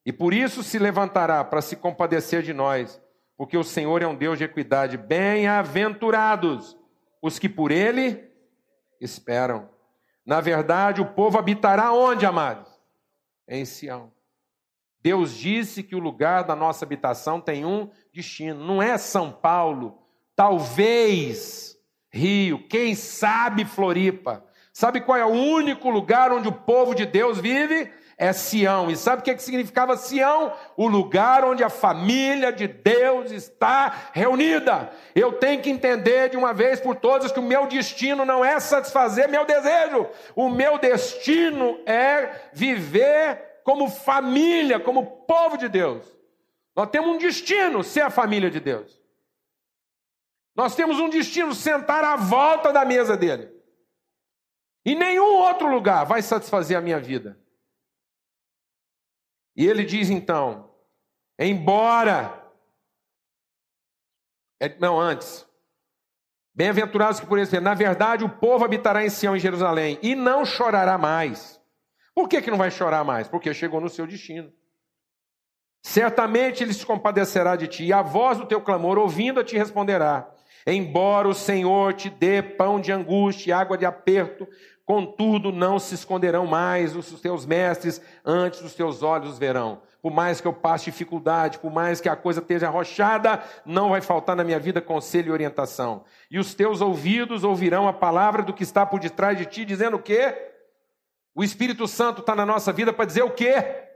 E por isso se levantará para se compadecer de nós, porque o Senhor é um Deus de equidade. Bem-aventurados os que por Ele esperam. Na verdade, o povo habitará onde, amados? Em Sião. Deus disse que o lugar da nossa habitação tem um destino. Não é São Paulo, talvez Rio, quem sabe Floripa. Sabe qual é o único lugar onde o povo de Deus vive? É Sião. E sabe o que, é que significava Sião? O lugar onde a família de Deus está reunida. Eu tenho que entender de uma vez por todas que o meu destino não é satisfazer meu desejo. O meu destino é viver como família, como povo de Deus. Nós temos um destino ser a família de Deus. Nós temos um destino sentar à volta da mesa dele. E nenhum outro lugar vai satisfazer a minha vida. E ele diz então: embora. É, não, antes. Bem-aventurados que por isso, na verdade, o povo habitará em Sião, em Jerusalém, e não chorará mais. Por que, que não vai chorar mais? Porque chegou no seu destino. Certamente ele se compadecerá de ti, e a voz do teu clamor, ouvindo, te responderá. Embora o Senhor te dê pão de angústia e água de aperto, contudo não se esconderão mais os teus mestres, antes os teus olhos verão. Por mais que eu passe dificuldade, por mais que a coisa esteja arrochada, não vai faltar na minha vida conselho e orientação. E os teus ouvidos ouvirão a palavra do que está por detrás de ti, dizendo o quê? O Espírito Santo está na nossa vida para dizer o quê?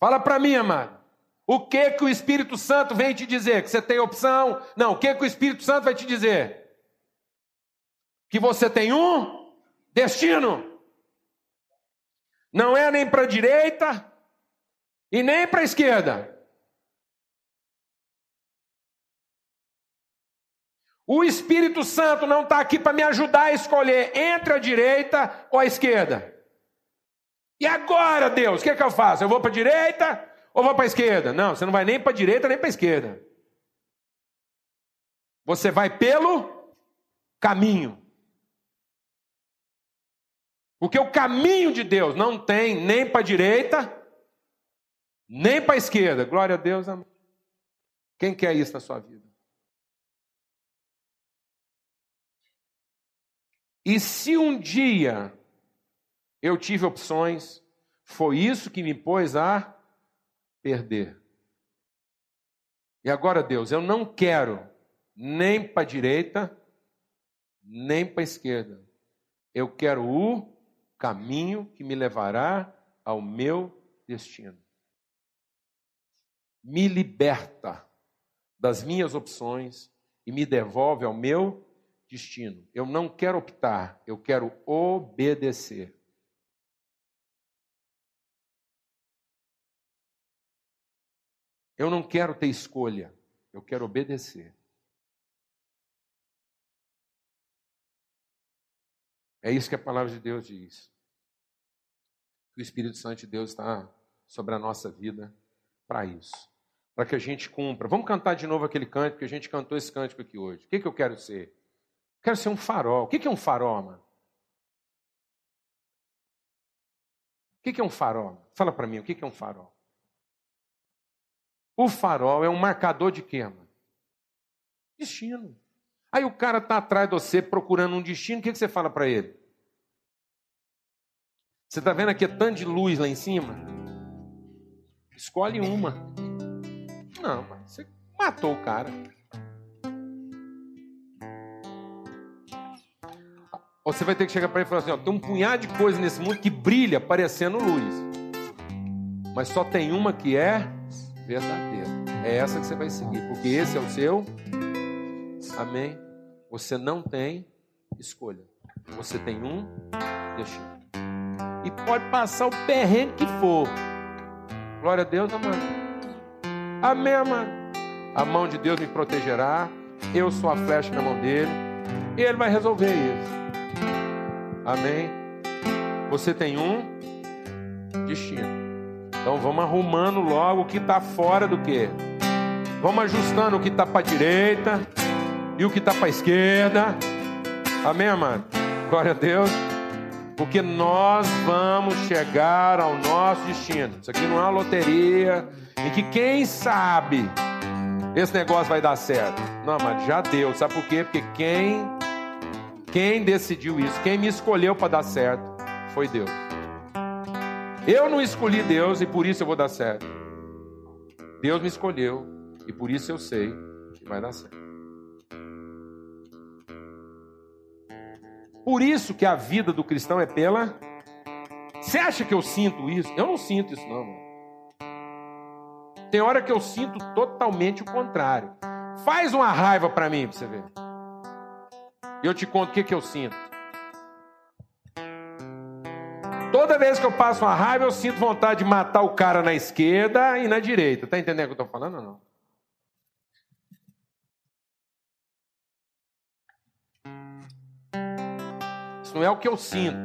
Fala para mim, amado. O que que o Espírito Santo vem te dizer? Que você tem opção? Não, o que que o Espírito Santo vai te dizer? Que você tem um destino. Não é nem para a direita e nem para a esquerda. O Espírito Santo não está aqui para me ajudar a escolher entre a direita ou a esquerda. E agora, Deus, o que, que eu faço? Eu vou para a direita ou vou para a esquerda? Não, você não vai nem para a direita nem para a esquerda. Você vai pelo caminho. Porque o caminho de Deus não tem nem para a direita, nem para a esquerda. Glória a Deus. Amém. Quem quer isso na sua vida? E se um dia eu tive opções, foi isso que me pôs a perder. E agora, Deus, eu não quero nem para a direita, nem para a esquerda. Eu quero o caminho que me levará ao meu destino. Me liberta das minhas opções e me devolve ao meu destino. Eu não quero optar, eu quero obedecer. Eu não quero ter escolha, eu quero obedecer. É isso que a palavra de Deus diz. O Espírito Santo de Deus está sobre a nossa vida para isso. Para que a gente cumpra. Vamos cantar de novo aquele cântico, que a gente cantou esse cântico aqui hoje. O que, que eu quero ser? quero ser um farol. O que, que é um farol, mano? O que, que é um farol? Fala para mim, o que, que é um farol? O farol é um marcador de quê, mano? Destino. Aí o cara está atrás de você procurando um destino, o que, que você fala para ele? Você está vendo aqui tanto de luz lá em cima? Escolhe uma. Não, você matou o cara. Ou você vai ter que chegar para ele e falar assim: ó, tem um punhado de coisa nesse mundo que brilha parecendo luz. Mas só tem uma que é verdadeira. É essa que você vai seguir, porque esse é o seu. Amém? Você não tem escolha. Você tem um destino. E pode passar o perrengue que for. Glória a Deus, amado. Amém, amado. A mão de Deus me protegerá. Eu sou a flecha na mão dele. E ele vai resolver isso. Amém. Você tem um destino. Então vamos arrumando logo o que está fora do que. Vamos ajustando o que está para a direita e o que está para a esquerda. Amém, amado? Glória a Deus. Porque nós vamos chegar ao nosso destino. Isso aqui não é uma loteria em que quem sabe esse negócio vai dar certo. Não, mas já deu. Sabe por quê? Porque quem quem decidiu isso, quem me escolheu para dar certo, foi Deus. Eu não escolhi Deus e por isso eu vou dar certo. Deus me escolheu e por isso eu sei que vai dar certo. Por isso que a vida do cristão é pela. Você acha que eu sinto isso? Eu não sinto isso, não. Mano. Tem hora que eu sinto totalmente o contrário. Faz uma raiva para mim, para você ver. Eu te conto o que, que eu sinto. Toda vez que eu passo uma raiva, eu sinto vontade de matar o cara na esquerda e na direita. Tá entendendo o que eu estou falando ou não? não é o que eu sinto,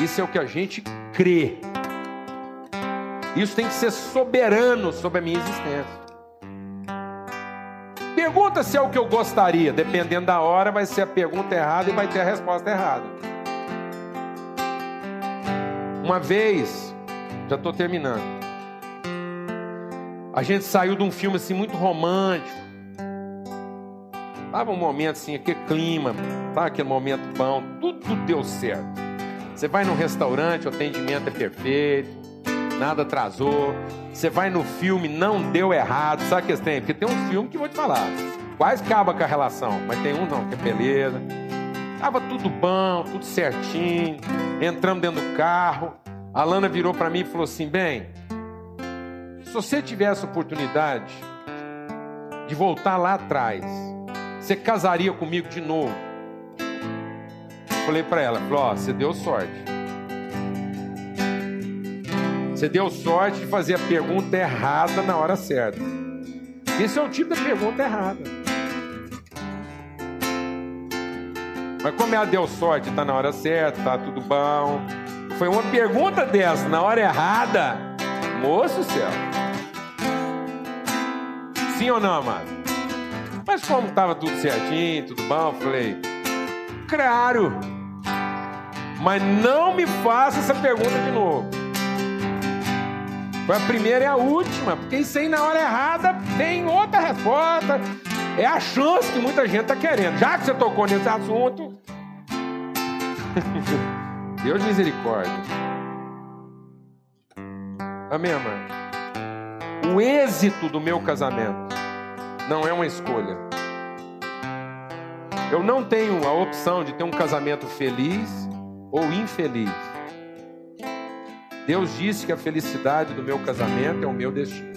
isso é o que a gente crê. Isso tem que ser soberano sobre a minha existência. Pergunta se é o que eu gostaria, dependendo da hora, vai ser a pergunta errada e vai ter a resposta errada. Uma vez, já estou terminando. A gente saiu de um filme assim muito romântico. Tava um momento assim, aquele clima, tá? aquele momento bom, tudo deu certo. Você vai num restaurante, o atendimento é perfeito, nada atrasou. Você vai no filme, não deu errado. Sabe que tem? Porque tem um filme que vou te falar. Quase acaba com a relação, mas tem um não, que é beleza. Tava tudo bom, tudo certinho. Entramos dentro do carro. A Lana virou para mim e falou assim: Bem, se você tivesse oportunidade de voltar lá atrás você casaria comigo de novo? Falei para ela, ó, você deu sorte. Você deu sorte de fazer a pergunta errada na hora certa. Esse é o tipo de pergunta errada. Mas como ela deu sorte, tá na hora certa, tá tudo bom. Foi uma pergunta dessa, na hora errada. Moço céu. Sim ou não, amado? Mas como estava tudo certinho, tudo bom, falei, claro. Mas não me faça essa pergunta de novo. Foi a primeira e a última, porque isso aí na hora errada tem outra resposta. É a chance que muita gente está querendo. Já que você tocou nesse assunto, Deus de misericórdia. Amém, amém. O êxito do meu casamento não é uma escolha. Eu não tenho a opção de ter um casamento feliz ou infeliz. Deus disse que a felicidade do meu casamento é o meu destino.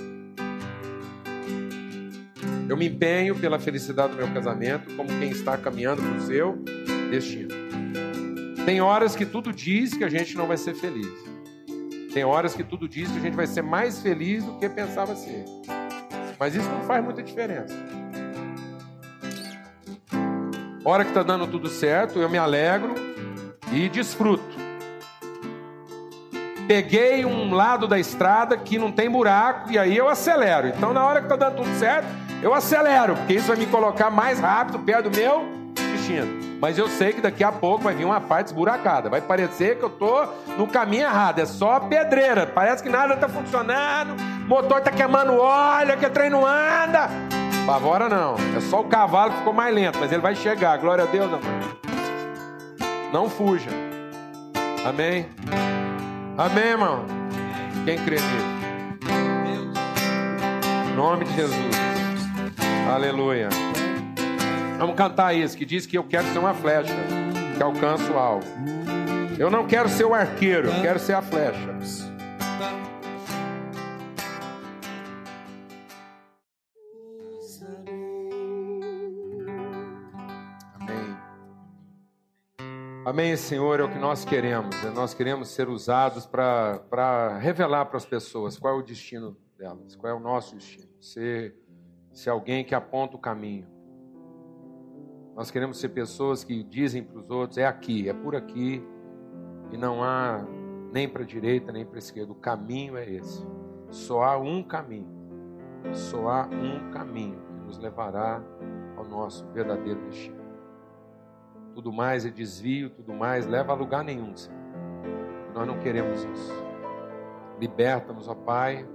Eu me empenho pela felicidade do meu casamento como quem está caminhando para o seu destino. Tem horas que tudo diz que a gente não vai ser feliz. Tem horas que tudo diz que a gente vai ser mais feliz do que pensava ser. Mas isso não faz muita diferença. Hora que está dando tudo certo, eu me alegro e desfruto. Peguei um lado da estrada que não tem buraco e aí eu acelero. Então, na hora que está dando tudo certo, eu acelero, porque isso vai me colocar mais rápido perto do meu destino. Mas eu sei que daqui a pouco vai vir uma parte esburacada. Vai parecer que eu estou no caminho errado. É só pedreira. Parece que nada está funcionando. Motor está queimando óleo, que o trem não anda. Pavora não. É só o cavalo que ficou mais lento. Mas ele vai chegar. Glória a Deus, não. Não fuja. Amém? Amém, irmão? Quem crê nisso? Em nome de Jesus. Aleluia. Vamos cantar isso, que diz que eu quero ser uma flecha que alcança o alvo. Eu não quero ser o arqueiro, eu quero ser a flecha. Amém. Amém, Senhor, é o que nós queremos. Né? Nós queremos ser usados para revelar para as pessoas qual é o destino delas, qual é o nosso destino. Ser, ser alguém que aponta o caminho nós queremos ser pessoas que dizem para os outros: é aqui, é por aqui, e não há nem para a direita nem para a esquerda. O caminho é esse. Só há um caminho. Só há um caminho que nos levará ao nosso verdadeiro destino. Tudo mais é desvio, tudo mais leva a lugar nenhum, Senhor. Nós não queremos isso. Liberta-nos, ó Pai,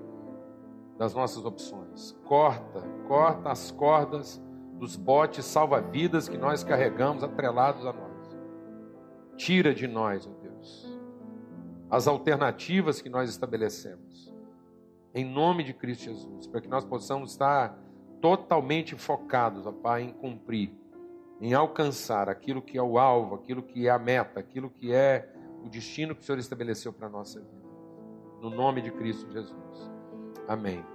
das nossas opções. Corta, corta as cordas dos botes salva-vidas que nós carregamos atrelados a nós. Tira de nós, ó Deus, as alternativas que nós estabelecemos. Em nome de Cristo Jesus, para que nós possamos estar totalmente focados, ó Pai, em cumprir, em alcançar aquilo que é o alvo, aquilo que é a meta, aquilo que é o destino que o Senhor estabeleceu para a nossa vida. No nome de Cristo Jesus. Amém.